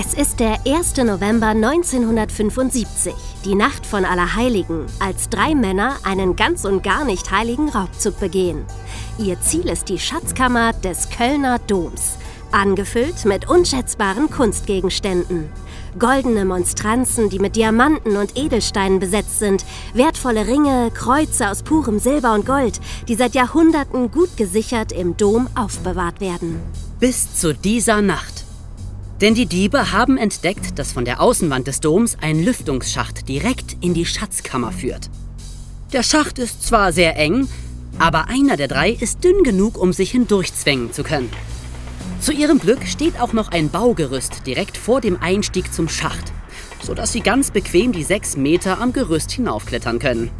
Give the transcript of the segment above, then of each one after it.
Es ist der 1. November 1975, die Nacht von Allerheiligen, als drei Männer einen ganz und gar nicht heiligen Raubzug begehen. Ihr Ziel ist die Schatzkammer des Kölner Doms, angefüllt mit unschätzbaren Kunstgegenständen. Goldene Monstranzen, die mit Diamanten und Edelsteinen besetzt sind, wertvolle Ringe, Kreuze aus purem Silber und Gold, die seit Jahrhunderten gut gesichert im Dom aufbewahrt werden. Bis zu dieser Nacht. Denn die Diebe haben entdeckt, dass von der Außenwand des Doms ein Lüftungsschacht direkt in die Schatzkammer führt. Der Schacht ist zwar sehr eng, aber einer der drei ist dünn genug, um sich hindurchzwängen zu können. Zu ihrem Glück steht auch noch ein Baugerüst direkt vor dem Einstieg zum Schacht, sodass sie ganz bequem die sechs Meter am Gerüst hinaufklettern können.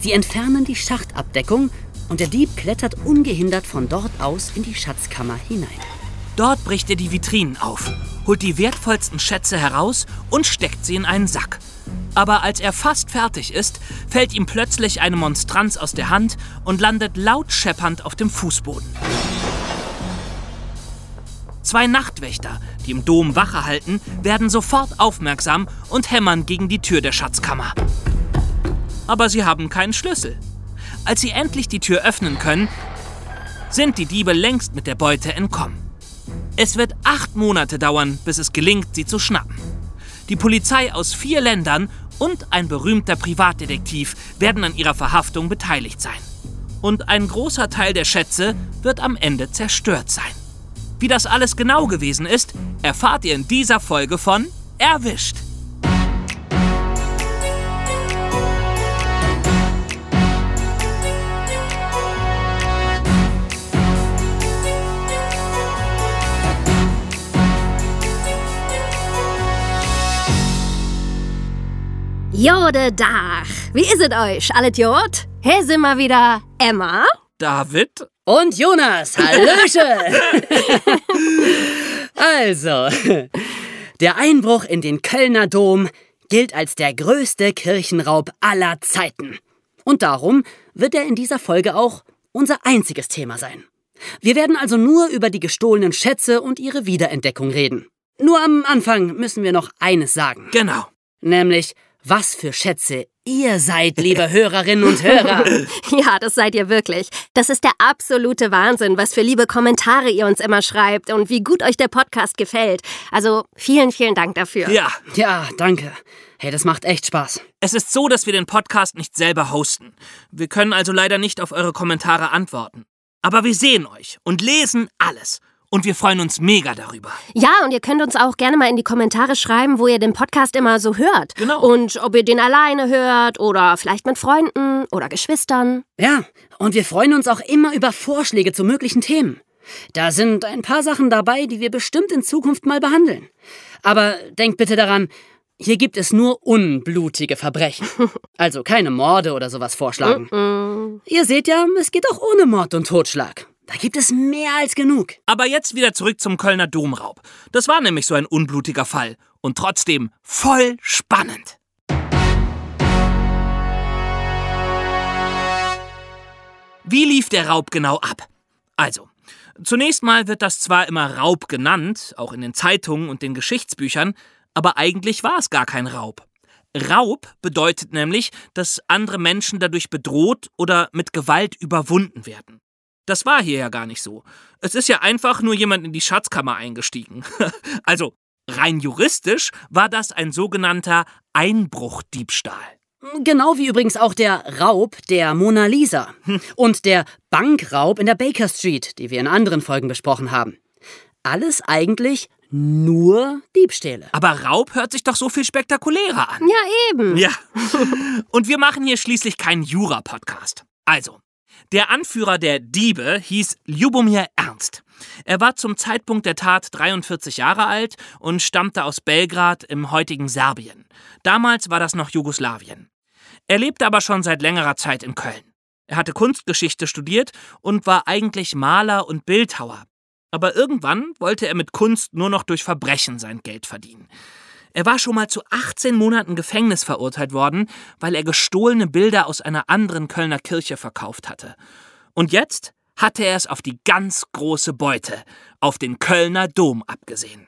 Sie entfernen die Schachtabdeckung und der Dieb klettert ungehindert von dort aus in die Schatzkammer hinein. Dort bricht er die Vitrinen auf, holt die wertvollsten Schätze heraus und steckt sie in einen Sack. Aber als er fast fertig ist, fällt ihm plötzlich eine Monstranz aus der Hand und landet laut scheppernd auf dem Fußboden. Zwei Nachtwächter, die im Dom Wache halten, werden sofort aufmerksam und hämmern gegen die Tür der Schatzkammer. Aber sie haben keinen Schlüssel. Als sie endlich die Tür öffnen können, sind die Diebe längst mit der Beute entkommen. Es wird acht Monate dauern, bis es gelingt, sie zu schnappen. Die Polizei aus vier Ländern und ein berühmter Privatdetektiv werden an ihrer Verhaftung beteiligt sein. Und ein großer Teil der Schätze wird am Ende zerstört sein. Wie das alles genau gewesen ist, erfahrt ihr in dieser Folge von Erwischt. Jode Dach, wie ist es euch? Alles Jod? Hier sind wir wieder Emma. David? Und Jonas, Hallöche! also, der Einbruch in den Kölner Dom gilt als der größte Kirchenraub aller Zeiten. Und darum wird er in dieser Folge auch unser einziges Thema sein. Wir werden also nur über die gestohlenen Schätze und ihre Wiederentdeckung reden. Nur am Anfang müssen wir noch eines sagen. Genau. Nämlich, was für Schätze ihr seid, liebe Hörerinnen und Hörer. Ja, das seid ihr wirklich. Das ist der absolute Wahnsinn, was für liebe Kommentare ihr uns immer schreibt und wie gut euch der Podcast gefällt. Also vielen, vielen Dank dafür. Ja. Ja, danke. Hey, das macht echt Spaß. Es ist so, dass wir den Podcast nicht selber hosten. Wir können also leider nicht auf eure Kommentare antworten. Aber wir sehen euch und lesen alles. Und wir freuen uns mega darüber. Ja, und ihr könnt uns auch gerne mal in die Kommentare schreiben, wo ihr den Podcast immer so hört. Genau. Und ob ihr den alleine hört oder vielleicht mit Freunden oder Geschwistern. Ja, und wir freuen uns auch immer über Vorschläge zu möglichen Themen. Da sind ein paar Sachen dabei, die wir bestimmt in Zukunft mal behandeln. Aber denkt bitte daran, hier gibt es nur unblutige Verbrechen. Also keine Morde oder sowas vorschlagen. Ihr seht ja, es geht auch ohne Mord und Totschlag. Da gibt es mehr als genug. Aber jetzt wieder zurück zum Kölner Domraub. Das war nämlich so ein unblutiger Fall. Und trotzdem voll spannend. Wie lief der Raub genau ab? Also, zunächst mal wird das zwar immer Raub genannt, auch in den Zeitungen und den Geschichtsbüchern, aber eigentlich war es gar kein Raub. Raub bedeutet nämlich, dass andere Menschen dadurch bedroht oder mit Gewalt überwunden werden. Das war hier ja gar nicht so. Es ist ja einfach nur jemand in die Schatzkammer eingestiegen. also rein juristisch war das ein sogenannter Einbruchdiebstahl. Genau wie übrigens auch der Raub der Mona Lisa und der Bankraub in der Baker Street, die wir in anderen Folgen besprochen haben. Alles eigentlich nur Diebstähle. Aber Raub hört sich doch so viel spektakulärer an. Ja, eben. Ja. Und wir machen hier schließlich keinen Jura-Podcast. Also, der Anführer der Diebe hieß Ljubomir Ernst. Er war zum Zeitpunkt der Tat 43 Jahre alt und stammte aus Belgrad im heutigen Serbien. Damals war das noch Jugoslawien. Er lebte aber schon seit längerer Zeit in Köln. Er hatte Kunstgeschichte studiert und war eigentlich Maler und Bildhauer. Aber irgendwann wollte er mit Kunst nur noch durch Verbrechen sein Geld verdienen. Er war schon mal zu 18 Monaten Gefängnis verurteilt worden, weil er gestohlene Bilder aus einer anderen Kölner Kirche verkauft hatte. Und jetzt hatte er es auf die ganz große Beute, auf den Kölner Dom abgesehen.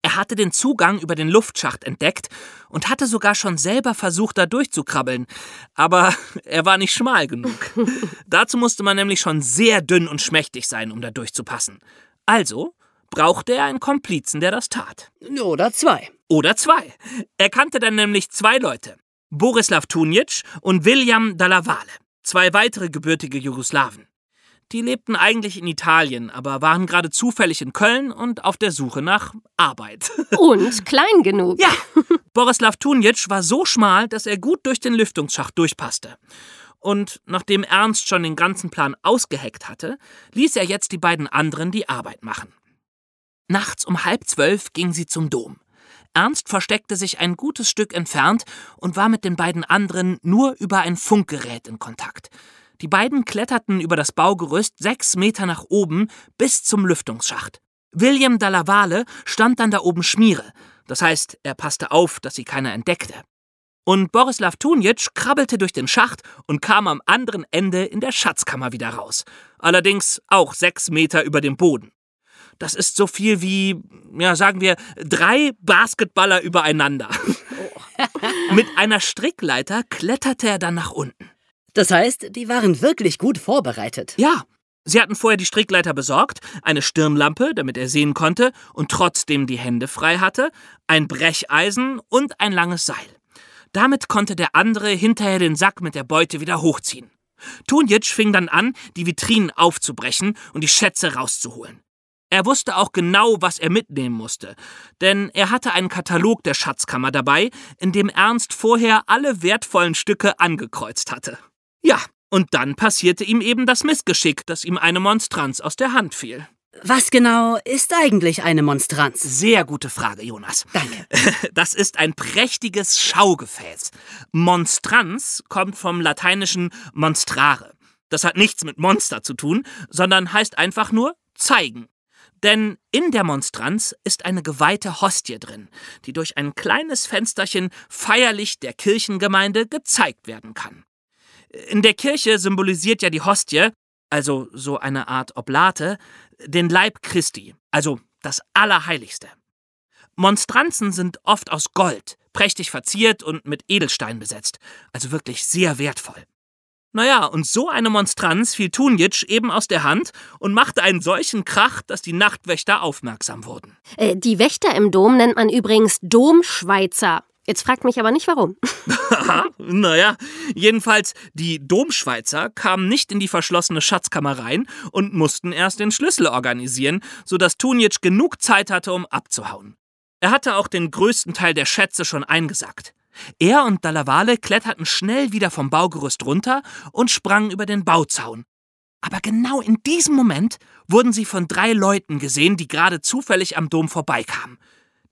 Er hatte den Zugang über den Luftschacht entdeckt und hatte sogar schon selber versucht, da durchzukrabbeln. Aber er war nicht schmal genug. Dazu musste man nämlich schon sehr dünn und schmächtig sein, um da durchzupassen. Also brauchte er einen Komplizen, der das tat. Oder zwei. Oder zwei. Er kannte dann nämlich zwei Leute. Borislav Tunic und William Dallavale. Zwei weitere gebürtige Jugoslawen. Die lebten eigentlich in Italien, aber waren gerade zufällig in Köln und auf der Suche nach Arbeit. Und klein genug. Ja, Borislav Tunic war so schmal, dass er gut durch den Lüftungsschacht durchpasste. Und nachdem Ernst schon den ganzen Plan ausgeheckt hatte, ließ er jetzt die beiden anderen die Arbeit machen. Nachts um halb zwölf ging sie zum Dom. Ernst versteckte sich ein gutes Stück entfernt und war mit den beiden anderen nur über ein Funkgerät in Kontakt. Die beiden kletterten über das Baugerüst sechs Meter nach oben bis zum Lüftungsschacht. William Dallavale stand dann da oben Schmiere, das heißt, er passte auf, dass sie keiner entdeckte. Und Borislav Tunic krabbelte durch den Schacht und kam am anderen Ende in der Schatzkammer wieder raus. Allerdings auch sechs Meter über dem Boden. Das ist so viel wie, ja, sagen wir, drei Basketballer übereinander. Mit einer Strickleiter kletterte er dann nach unten. Das heißt, die waren wirklich gut vorbereitet. Ja, sie hatten vorher die Strickleiter besorgt, eine Stirnlampe, damit er sehen konnte und trotzdem die Hände frei hatte, ein Brecheisen und ein langes Seil. Damit konnte der andere hinterher den Sack mit der Beute wieder hochziehen. Tunjic fing dann an, die Vitrinen aufzubrechen und die Schätze rauszuholen. Er wusste auch genau, was er mitnehmen musste, denn er hatte einen Katalog der Schatzkammer dabei, in dem Ernst vorher alle wertvollen Stücke angekreuzt hatte. Ja, und dann passierte ihm eben das Missgeschick, dass ihm eine Monstranz aus der Hand fiel. Was genau ist eigentlich eine Monstranz? Sehr gute Frage, Jonas. Danke. Das ist ein prächtiges Schaugefäß. Monstranz kommt vom lateinischen monstrare. Das hat nichts mit Monster zu tun, sondern heißt einfach nur zeigen. Denn in der Monstranz ist eine geweihte Hostie drin, die durch ein kleines Fensterchen feierlich der Kirchengemeinde gezeigt werden kann. In der Kirche symbolisiert ja die Hostie, also so eine Art Oblate, den Leib Christi, also das Allerheiligste. Monstranzen sind oft aus Gold, prächtig verziert und mit Edelstein besetzt, also wirklich sehr wertvoll. Naja, und so eine Monstranz fiel Tunjic eben aus der Hand und machte einen solchen Krach, dass die Nachtwächter aufmerksam wurden. Äh, die Wächter im Dom nennt man übrigens Domschweizer. Jetzt fragt mich aber nicht warum. naja, jedenfalls, die Domschweizer kamen nicht in die verschlossene Schatzkammer rein und mussten erst den Schlüssel organisieren, sodass Tunjic genug Zeit hatte, um abzuhauen. Er hatte auch den größten Teil der Schätze schon eingesackt. Er und Dallavale kletterten schnell wieder vom Baugerüst runter und sprangen über den Bauzaun. Aber genau in diesem Moment wurden sie von drei Leuten gesehen, die gerade zufällig am Dom vorbeikamen.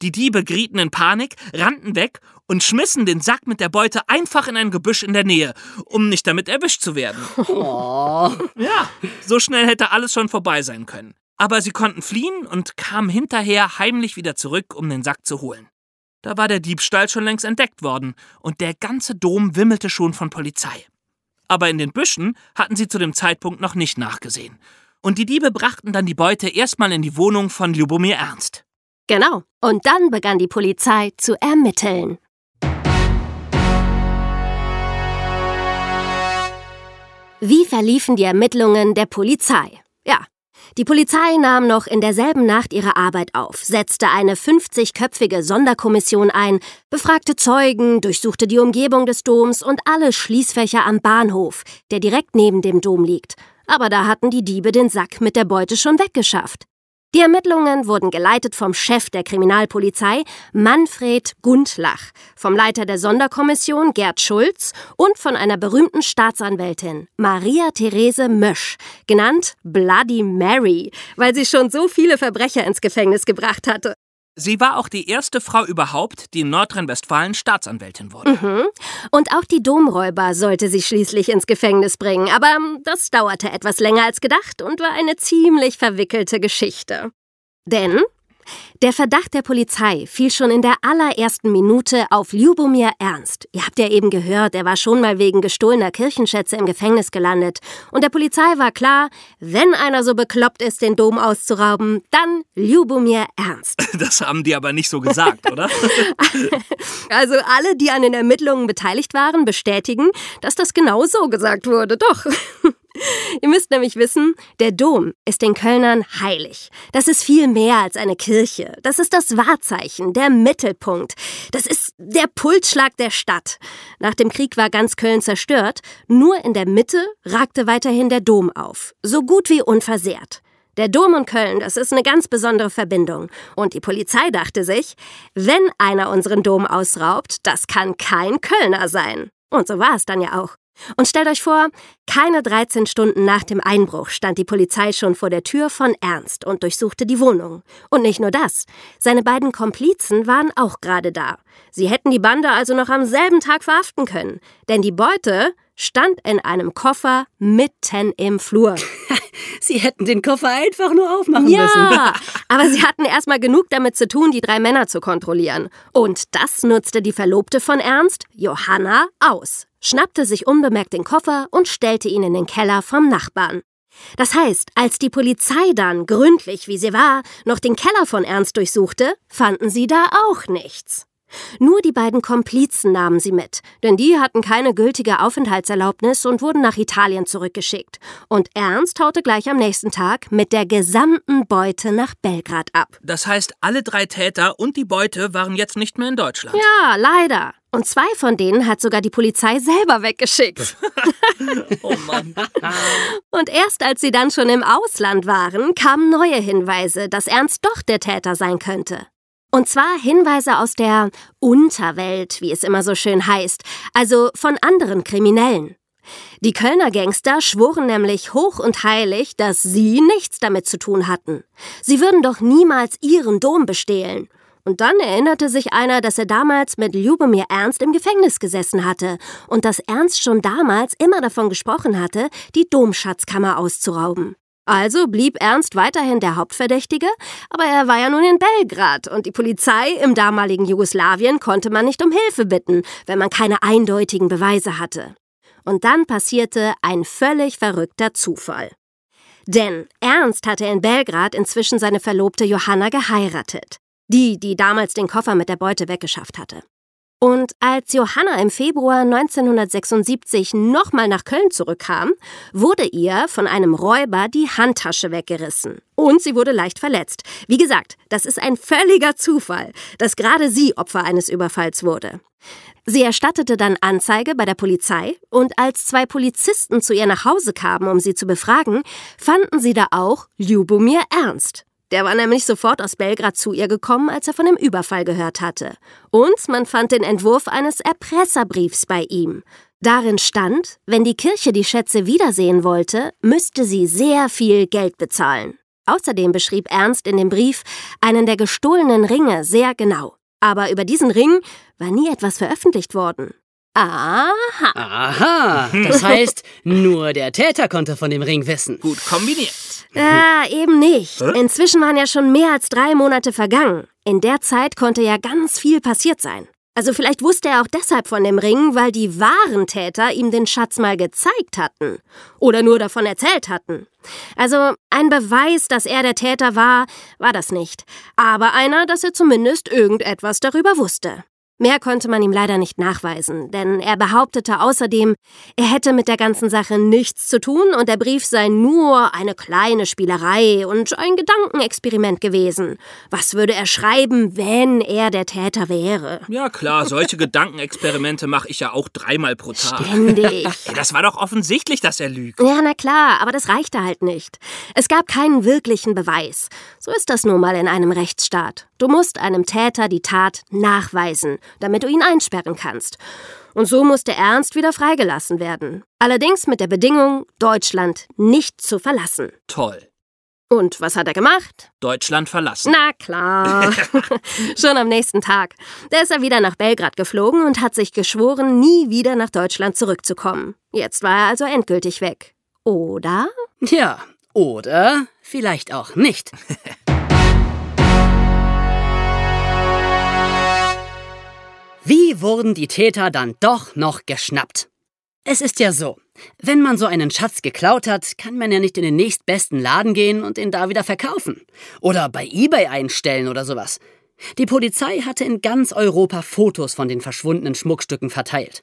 Die Diebe gerieten in Panik, rannten weg und schmissen den Sack mit der Beute einfach in ein Gebüsch in der Nähe, um nicht damit erwischt zu werden. Oh. Ja, so schnell hätte alles schon vorbei sein können. Aber sie konnten fliehen und kamen hinterher heimlich wieder zurück, um den Sack zu holen. Da war der Diebstahl schon längst entdeckt worden und der ganze Dom wimmelte schon von Polizei. Aber in den Büschen hatten sie zu dem Zeitpunkt noch nicht nachgesehen. Und die Diebe brachten dann die Beute erstmal in die Wohnung von Ljubomir Ernst. Genau. Und dann begann die Polizei zu ermitteln. Wie verliefen die Ermittlungen der Polizei? Ja, die Polizei nahm noch in derselben Nacht ihre Arbeit auf, setzte eine 50-köpfige Sonderkommission ein, befragte Zeugen, durchsuchte die Umgebung des Doms und alle Schließfächer am Bahnhof, der direkt neben dem Dom liegt. Aber da hatten die Diebe den Sack mit der Beute schon weggeschafft. Die Ermittlungen wurden geleitet vom Chef der Kriminalpolizei, Manfred Gundlach, vom Leiter der Sonderkommission, Gerd Schulz, und von einer berühmten Staatsanwältin, Maria Therese Mösch, genannt Bloody Mary, weil sie schon so viele Verbrecher ins Gefängnis gebracht hatte. Sie war auch die erste Frau überhaupt, die in Nordrhein-Westfalen Staatsanwältin wurde. Mhm. Und auch die Domräuber sollte sie schließlich ins Gefängnis bringen, aber das dauerte etwas länger als gedacht und war eine ziemlich verwickelte Geschichte. Denn Der Verdacht der Polizei fiel schon in der allerersten Minute auf Ljubomir Ernst. Ihr habt ja eben gehört, er war schon mal wegen gestohlener Kirchenschätze im Gefängnis gelandet. Und der Polizei war klar, wenn einer so bekloppt ist, den Dom auszurauben, dann Ljubomir Ernst. Das haben die aber nicht so gesagt, oder? also alle, die an den Ermittlungen beteiligt waren, bestätigen, dass das genau so gesagt wurde. Doch. Ihr müsst nämlich wissen, der Dom ist den Kölnern heilig. Das ist viel mehr als eine Kirche. Das ist das Wahrzeichen, der Mittelpunkt. Das ist der Pulsschlag der Stadt. Nach dem Krieg war ganz Köln zerstört. Nur in der Mitte ragte weiterhin der Dom auf. So gut wie unversehrt. Der Dom und Köln, das ist eine ganz besondere Verbindung. Und die Polizei dachte sich, wenn einer unseren Dom ausraubt, das kann kein Kölner sein. Und so war es dann ja auch. Und stellt euch vor, keine 13 Stunden nach dem Einbruch stand die Polizei schon vor der Tür von Ernst und durchsuchte die Wohnung. Und nicht nur das, seine beiden Komplizen waren auch gerade da. Sie hätten die Bande also noch am selben Tag verhaften können, denn die Beute stand in einem Koffer mitten im Flur. Sie hätten den Koffer einfach nur aufmachen ja, müssen. Ja, aber sie hatten erstmal genug damit zu tun, die drei Männer zu kontrollieren. Und das nutzte die Verlobte von Ernst, Johanna, aus schnappte sich unbemerkt den Koffer und stellte ihn in den Keller vom Nachbarn. Das heißt, als die Polizei dann, gründlich wie sie war, noch den Keller von Ernst durchsuchte, fanden sie da auch nichts. Nur die beiden Komplizen nahmen sie mit, denn die hatten keine gültige Aufenthaltserlaubnis und wurden nach Italien zurückgeschickt. Und Ernst haute gleich am nächsten Tag mit der gesamten Beute nach Belgrad ab. Das heißt, alle drei Täter und die Beute waren jetzt nicht mehr in Deutschland. Ja, leider. Und zwei von denen hat sogar die Polizei selber weggeschickt. oh Mann. Und erst als sie dann schon im Ausland waren, kamen neue Hinweise, dass Ernst doch der Täter sein könnte. Und zwar Hinweise aus der Unterwelt, wie es immer so schön heißt, also von anderen Kriminellen. Die Kölner Gangster schworen nämlich hoch und heilig, dass sie nichts damit zu tun hatten. Sie würden doch niemals ihren Dom bestehlen. Und dann erinnerte sich einer, dass er damals mit Ljubomir Ernst im Gefängnis gesessen hatte und dass Ernst schon damals immer davon gesprochen hatte, die Domschatzkammer auszurauben. Also blieb Ernst weiterhin der Hauptverdächtige, aber er war ja nun in Belgrad und die Polizei im damaligen Jugoslawien konnte man nicht um Hilfe bitten, wenn man keine eindeutigen Beweise hatte. Und dann passierte ein völlig verrückter Zufall. Denn Ernst hatte in Belgrad inzwischen seine Verlobte Johanna geheiratet. Die, die damals den Koffer mit der Beute weggeschafft hatte. Und als Johanna im Februar 1976 nochmal nach Köln zurückkam, wurde ihr von einem Räuber die Handtasche weggerissen. Und sie wurde leicht verletzt. Wie gesagt, das ist ein völliger Zufall, dass gerade sie Opfer eines Überfalls wurde. Sie erstattete dann Anzeige bei der Polizei und als zwei Polizisten zu ihr nach Hause kamen, um sie zu befragen, fanden sie da auch Ljubomir Ernst. Der war nämlich sofort aus Belgrad zu ihr gekommen, als er von dem Überfall gehört hatte. Und man fand den Entwurf eines Erpresserbriefs bei ihm. Darin stand, wenn die Kirche die Schätze wiedersehen wollte, müsste sie sehr viel Geld bezahlen. Außerdem beschrieb Ernst in dem Brief einen der gestohlenen Ringe sehr genau. Aber über diesen Ring war nie etwas veröffentlicht worden. Aha. Aha. Das heißt, nur der Täter konnte von dem Ring wissen. Gut kombiniert. Ja, eben nicht. Inzwischen waren ja schon mehr als drei Monate vergangen. In der Zeit konnte ja ganz viel passiert sein. Also vielleicht wusste er auch deshalb von dem Ring, weil die wahren Täter ihm den Schatz mal gezeigt hatten. Oder nur davon erzählt hatten. Also ein Beweis, dass er der Täter war, war das nicht. Aber einer, dass er zumindest irgendetwas darüber wusste. Mehr konnte man ihm leider nicht nachweisen, denn er behauptete außerdem, er hätte mit der ganzen Sache nichts zu tun und der Brief sei nur eine kleine Spielerei und ein Gedankenexperiment gewesen. Was würde er schreiben, wenn er der Täter wäre? Ja klar, solche Gedankenexperimente mache ich ja auch dreimal pro Tag. Ständig. Das war doch offensichtlich, dass er lügt. Ja, na klar, aber das reichte halt nicht. Es gab keinen wirklichen Beweis. So ist das nun mal in einem Rechtsstaat. Du musst einem Täter die Tat nachweisen, damit du ihn einsperren kannst. Und so musste Ernst wieder freigelassen werden. Allerdings mit der Bedingung, Deutschland nicht zu verlassen. Toll. Und was hat er gemacht? Deutschland verlassen. Na klar. Schon am nächsten Tag. Da ist er wieder nach Belgrad geflogen und hat sich geschworen, nie wieder nach Deutschland zurückzukommen. Jetzt war er also endgültig weg. Oder? Ja, oder vielleicht auch nicht. Wurden die Täter dann doch noch geschnappt? Es ist ja so, wenn man so einen Schatz geklaut hat, kann man ja nicht in den nächstbesten Laden gehen und ihn da wieder verkaufen. Oder bei eBay einstellen oder sowas. Die Polizei hatte in ganz Europa Fotos von den verschwundenen Schmuckstücken verteilt.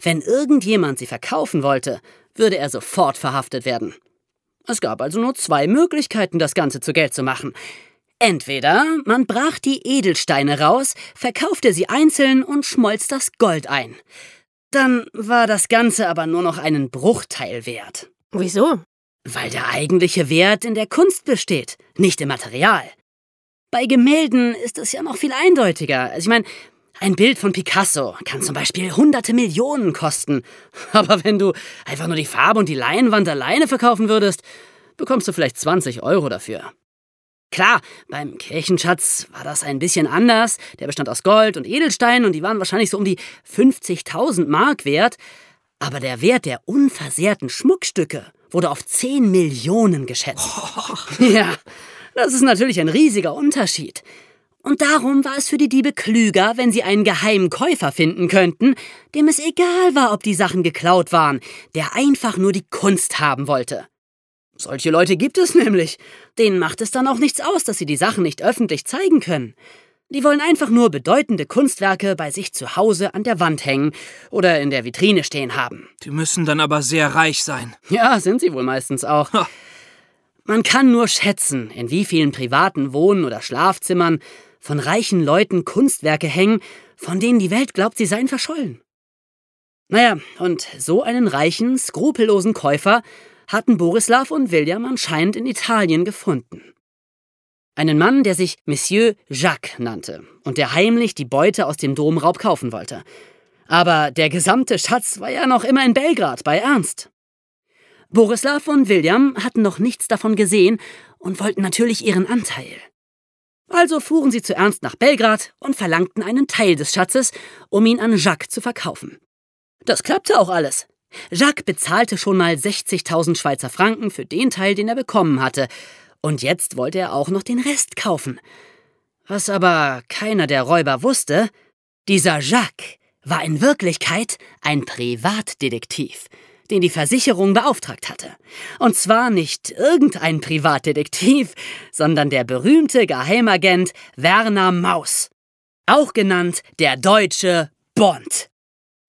Wenn irgendjemand sie verkaufen wollte, würde er sofort verhaftet werden. Es gab also nur zwei Möglichkeiten, das Ganze zu Geld zu machen. Entweder man brach die Edelsteine raus, verkaufte sie einzeln und schmolz das Gold ein. Dann war das Ganze aber nur noch einen Bruchteil wert. Wieso? Weil der eigentliche Wert in der Kunst besteht, nicht im Material. Bei Gemälden ist es ja noch viel eindeutiger. Also ich meine, ein Bild von Picasso kann zum Beispiel hunderte Millionen kosten. Aber wenn du einfach nur die Farbe und die Leinwand alleine verkaufen würdest, bekommst du vielleicht 20 Euro dafür. Klar, beim Kirchenschatz war das ein bisschen anders. Der bestand aus Gold und Edelsteinen und die waren wahrscheinlich so um die 50.000 Mark wert. Aber der Wert der unversehrten Schmuckstücke wurde auf 10 Millionen geschätzt. Ja, das ist natürlich ein riesiger Unterschied. Und darum war es für die Diebe klüger, wenn sie einen geheimen Käufer finden könnten, dem es egal war, ob die Sachen geklaut waren, der einfach nur die Kunst haben wollte. Solche Leute gibt es nämlich. Denen macht es dann auch nichts aus, dass sie die Sachen nicht öffentlich zeigen können. Die wollen einfach nur bedeutende Kunstwerke bei sich zu Hause an der Wand hängen oder in der Vitrine stehen haben. Die müssen dann aber sehr reich sein. Ja, sind sie wohl meistens auch. Ha. Man kann nur schätzen, in wie vielen privaten Wohnen oder Schlafzimmern von reichen Leuten Kunstwerke hängen, von denen die Welt glaubt, sie seien verschollen. Naja, und so einen reichen, skrupellosen Käufer hatten Borislav und William anscheinend in Italien gefunden. Einen Mann, der sich Monsieur Jacques nannte und der heimlich die Beute aus dem Domraub kaufen wollte. Aber der gesamte Schatz war ja noch immer in Belgrad bei Ernst. Borislav und William hatten noch nichts davon gesehen und wollten natürlich ihren Anteil. Also fuhren sie zu Ernst nach Belgrad und verlangten einen Teil des Schatzes, um ihn an Jacques zu verkaufen. Das klappte auch alles. Jacques bezahlte schon mal 60.000 Schweizer Franken für den Teil, den er bekommen hatte, und jetzt wollte er auch noch den Rest kaufen. Was aber keiner der Räuber wusste, dieser Jacques war in Wirklichkeit ein Privatdetektiv, den die Versicherung beauftragt hatte. Und zwar nicht irgendein Privatdetektiv, sondern der berühmte Geheimagent Werner Maus, auch genannt der deutsche Bond.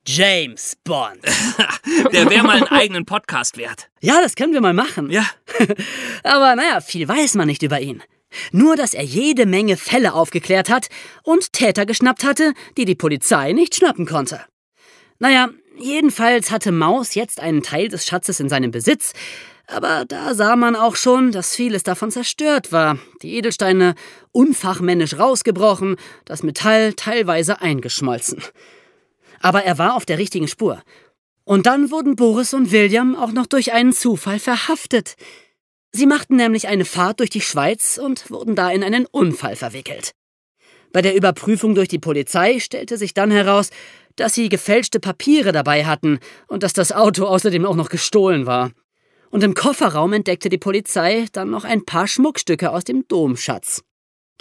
James Bond. Der wäre mal einen eigenen Podcast wert. Ja, das können wir mal machen. Ja. Aber naja, viel weiß man nicht über ihn. Nur, dass er jede Menge Fälle aufgeklärt hat und Täter geschnappt hatte, die die Polizei nicht schnappen konnte. Naja, jedenfalls hatte Maus jetzt einen Teil des Schatzes in seinem Besitz, aber da sah man auch schon, dass vieles davon zerstört war, die Edelsteine unfachmännisch rausgebrochen, das Metall teilweise eingeschmolzen. Aber er war auf der richtigen Spur. Und dann wurden Boris und William auch noch durch einen Zufall verhaftet. Sie machten nämlich eine Fahrt durch die Schweiz und wurden da in einen Unfall verwickelt. Bei der Überprüfung durch die Polizei stellte sich dann heraus, dass sie gefälschte Papiere dabei hatten und dass das Auto außerdem auch noch gestohlen war. Und im Kofferraum entdeckte die Polizei dann noch ein paar Schmuckstücke aus dem Domschatz.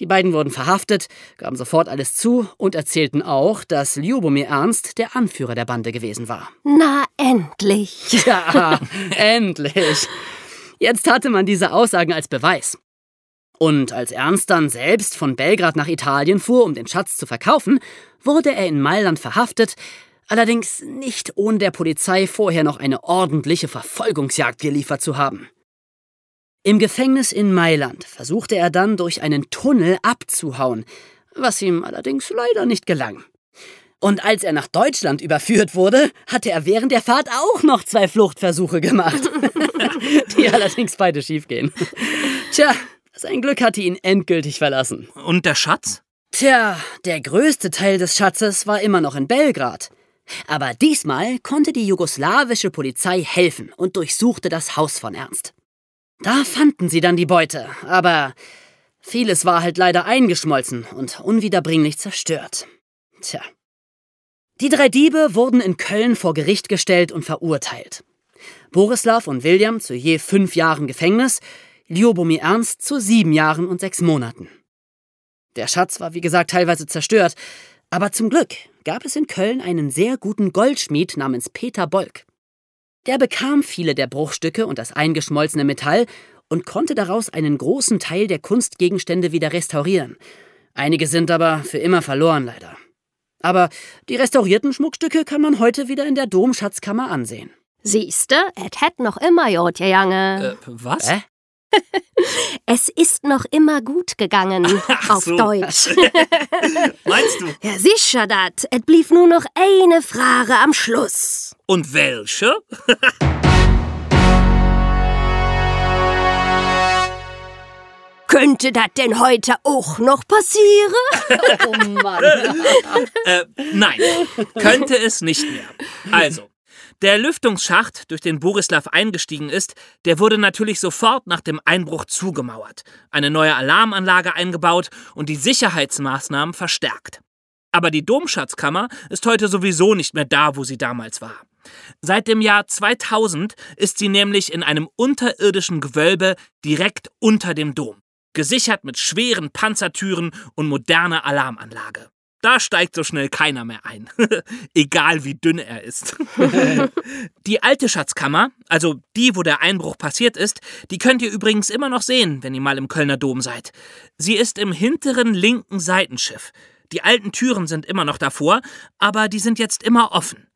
Die beiden wurden verhaftet, gaben sofort alles zu und erzählten auch, dass Ljubomir Ernst der Anführer der Bande gewesen war. Na, endlich. Ja, endlich. Jetzt hatte man diese Aussagen als Beweis. Und als Ernst dann selbst von Belgrad nach Italien fuhr, um den Schatz zu verkaufen, wurde er in Mailand verhaftet, allerdings nicht ohne der Polizei vorher noch eine ordentliche Verfolgungsjagd geliefert zu haben. Im Gefängnis in Mailand versuchte er dann durch einen Tunnel abzuhauen, was ihm allerdings leider nicht gelang. Und als er nach Deutschland überführt wurde, hatte er während der Fahrt auch noch zwei Fluchtversuche gemacht, die allerdings beide schiefgehen. Tja, sein Glück hatte ihn endgültig verlassen. Und der Schatz? Tja, der größte Teil des Schatzes war immer noch in Belgrad. Aber diesmal konnte die jugoslawische Polizei helfen und durchsuchte das Haus von Ernst. Da fanden sie dann die Beute, aber vieles war halt leider eingeschmolzen und unwiederbringlich zerstört. Tja. Die drei Diebe wurden in Köln vor Gericht gestellt und verurteilt. Borislav und William zu je fünf Jahren Gefängnis, Ljubomir Ernst zu sieben Jahren und sechs Monaten. Der Schatz war wie gesagt teilweise zerstört, aber zum Glück gab es in Köln einen sehr guten Goldschmied namens Peter Bolk. Der bekam viele der Bruchstücke und das eingeschmolzene Metall und konnte daraus einen großen Teil der Kunstgegenstände wieder restaurieren. Einige sind aber für immer verloren, leider. Aber die restaurierten Schmuckstücke kann man heute wieder in der Domschatzkammer ansehen. Siehste, et hätt noch immer Jod gegangen. Äh, was? Hä? Es ist noch immer gut gegangen. auf so. Deutsch. Meinst du? ja, sicher dat. Et blieb nur noch eine Frage am Schluss. Und welche? Könnte das denn heute auch noch passieren? Oh Mann. Äh, nein, könnte es nicht mehr. Also, der Lüftungsschacht, durch den Borislav eingestiegen ist, der wurde natürlich sofort nach dem Einbruch zugemauert, eine neue Alarmanlage eingebaut und die Sicherheitsmaßnahmen verstärkt. Aber die Domschatzkammer ist heute sowieso nicht mehr da, wo sie damals war. Seit dem Jahr 2000 ist sie nämlich in einem unterirdischen Gewölbe direkt unter dem Dom, gesichert mit schweren Panzertüren und moderner Alarmanlage. Da steigt so schnell keiner mehr ein, egal wie dünn er ist. die alte Schatzkammer, also die, wo der Einbruch passiert ist, die könnt ihr übrigens immer noch sehen, wenn ihr mal im Kölner Dom seid. Sie ist im hinteren linken Seitenschiff. Die alten Türen sind immer noch davor, aber die sind jetzt immer offen.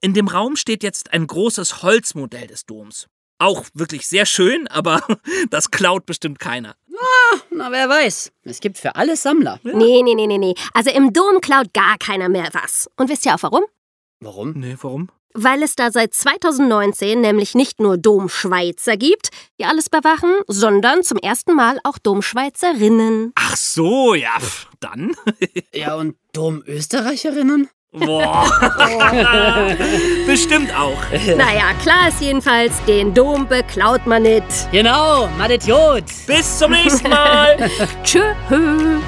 In dem Raum steht jetzt ein großes Holzmodell des Doms. Auch wirklich sehr schön, aber das klaut bestimmt keiner. Na, wer weiß. Es gibt für alles Sammler. Nee, nee, nee, nee, nee. Also im Dom klaut gar keiner mehr was. Und wisst ihr auch warum? Warum? Nee, warum? Weil es da seit 2019 nämlich nicht nur Domschweizer gibt, die alles bewachen, sondern zum ersten Mal auch Domschweizerinnen. Ach so, ja, pf, dann. Ja, und Domösterreicherinnen? Boah. Bestimmt auch. Naja, klar ist jedenfalls, den Dom beklaut man nicht. Genau, Madidiot. Bis zum nächsten Mal. Tschö.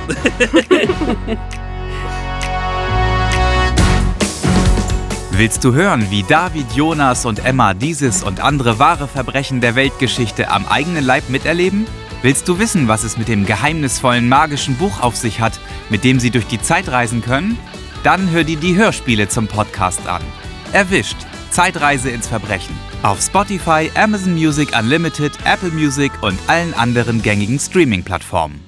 Willst du hören, wie David, Jonas und Emma dieses und andere wahre Verbrechen der Weltgeschichte am eigenen Leib miterleben? Willst du wissen, was es mit dem geheimnisvollen magischen Buch auf sich hat, mit dem sie durch die Zeit reisen können? Dann hör dir die Hörspiele zum Podcast an. Erwischt. Zeitreise ins Verbrechen. Auf Spotify, Amazon Music Unlimited, Apple Music und allen anderen gängigen Streaming-Plattformen.